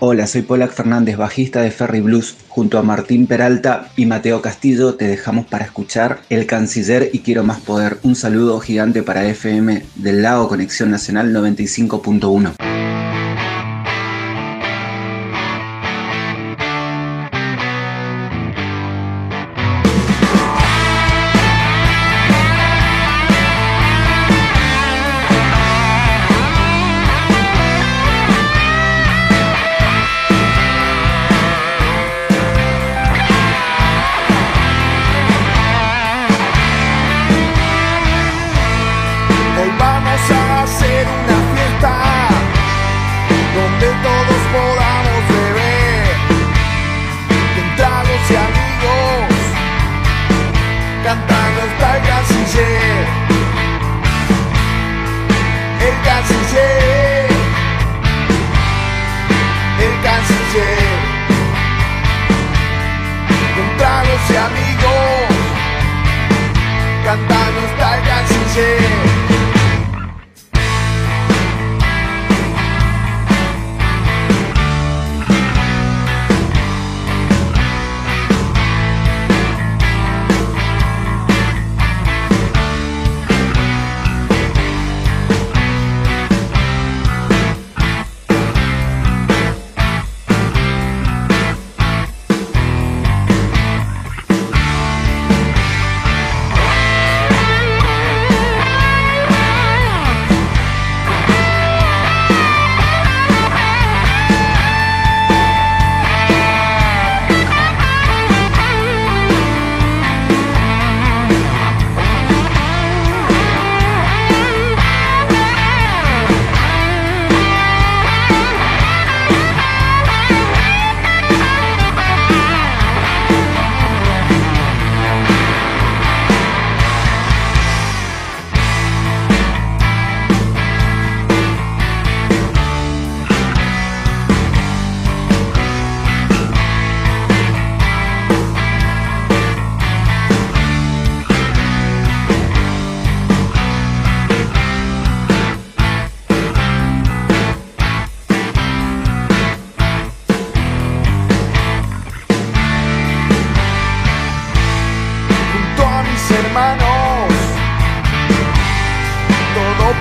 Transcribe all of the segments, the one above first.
Hola, soy Polak Fernández, bajista de Ferry Blues. Junto a Martín Peralta y Mateo Castillo te dejamos para escuchar El Canciller y Quiero Más Poder. Un saludo gigante para FM del Lago Conexión Nacional 95.1.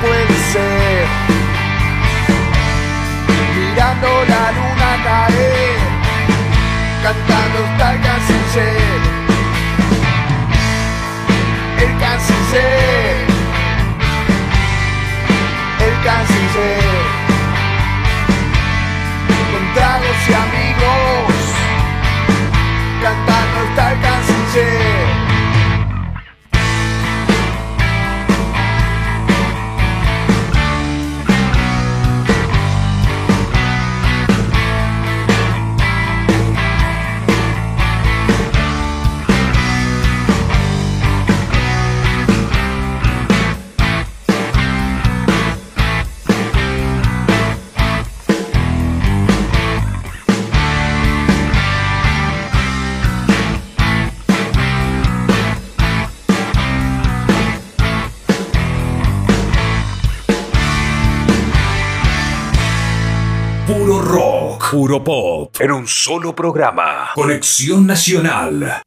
puede ser. Mirando la luna caer, cantando esta canción. Puro rock, puro pop, en un solo programa. Conexión Nacional.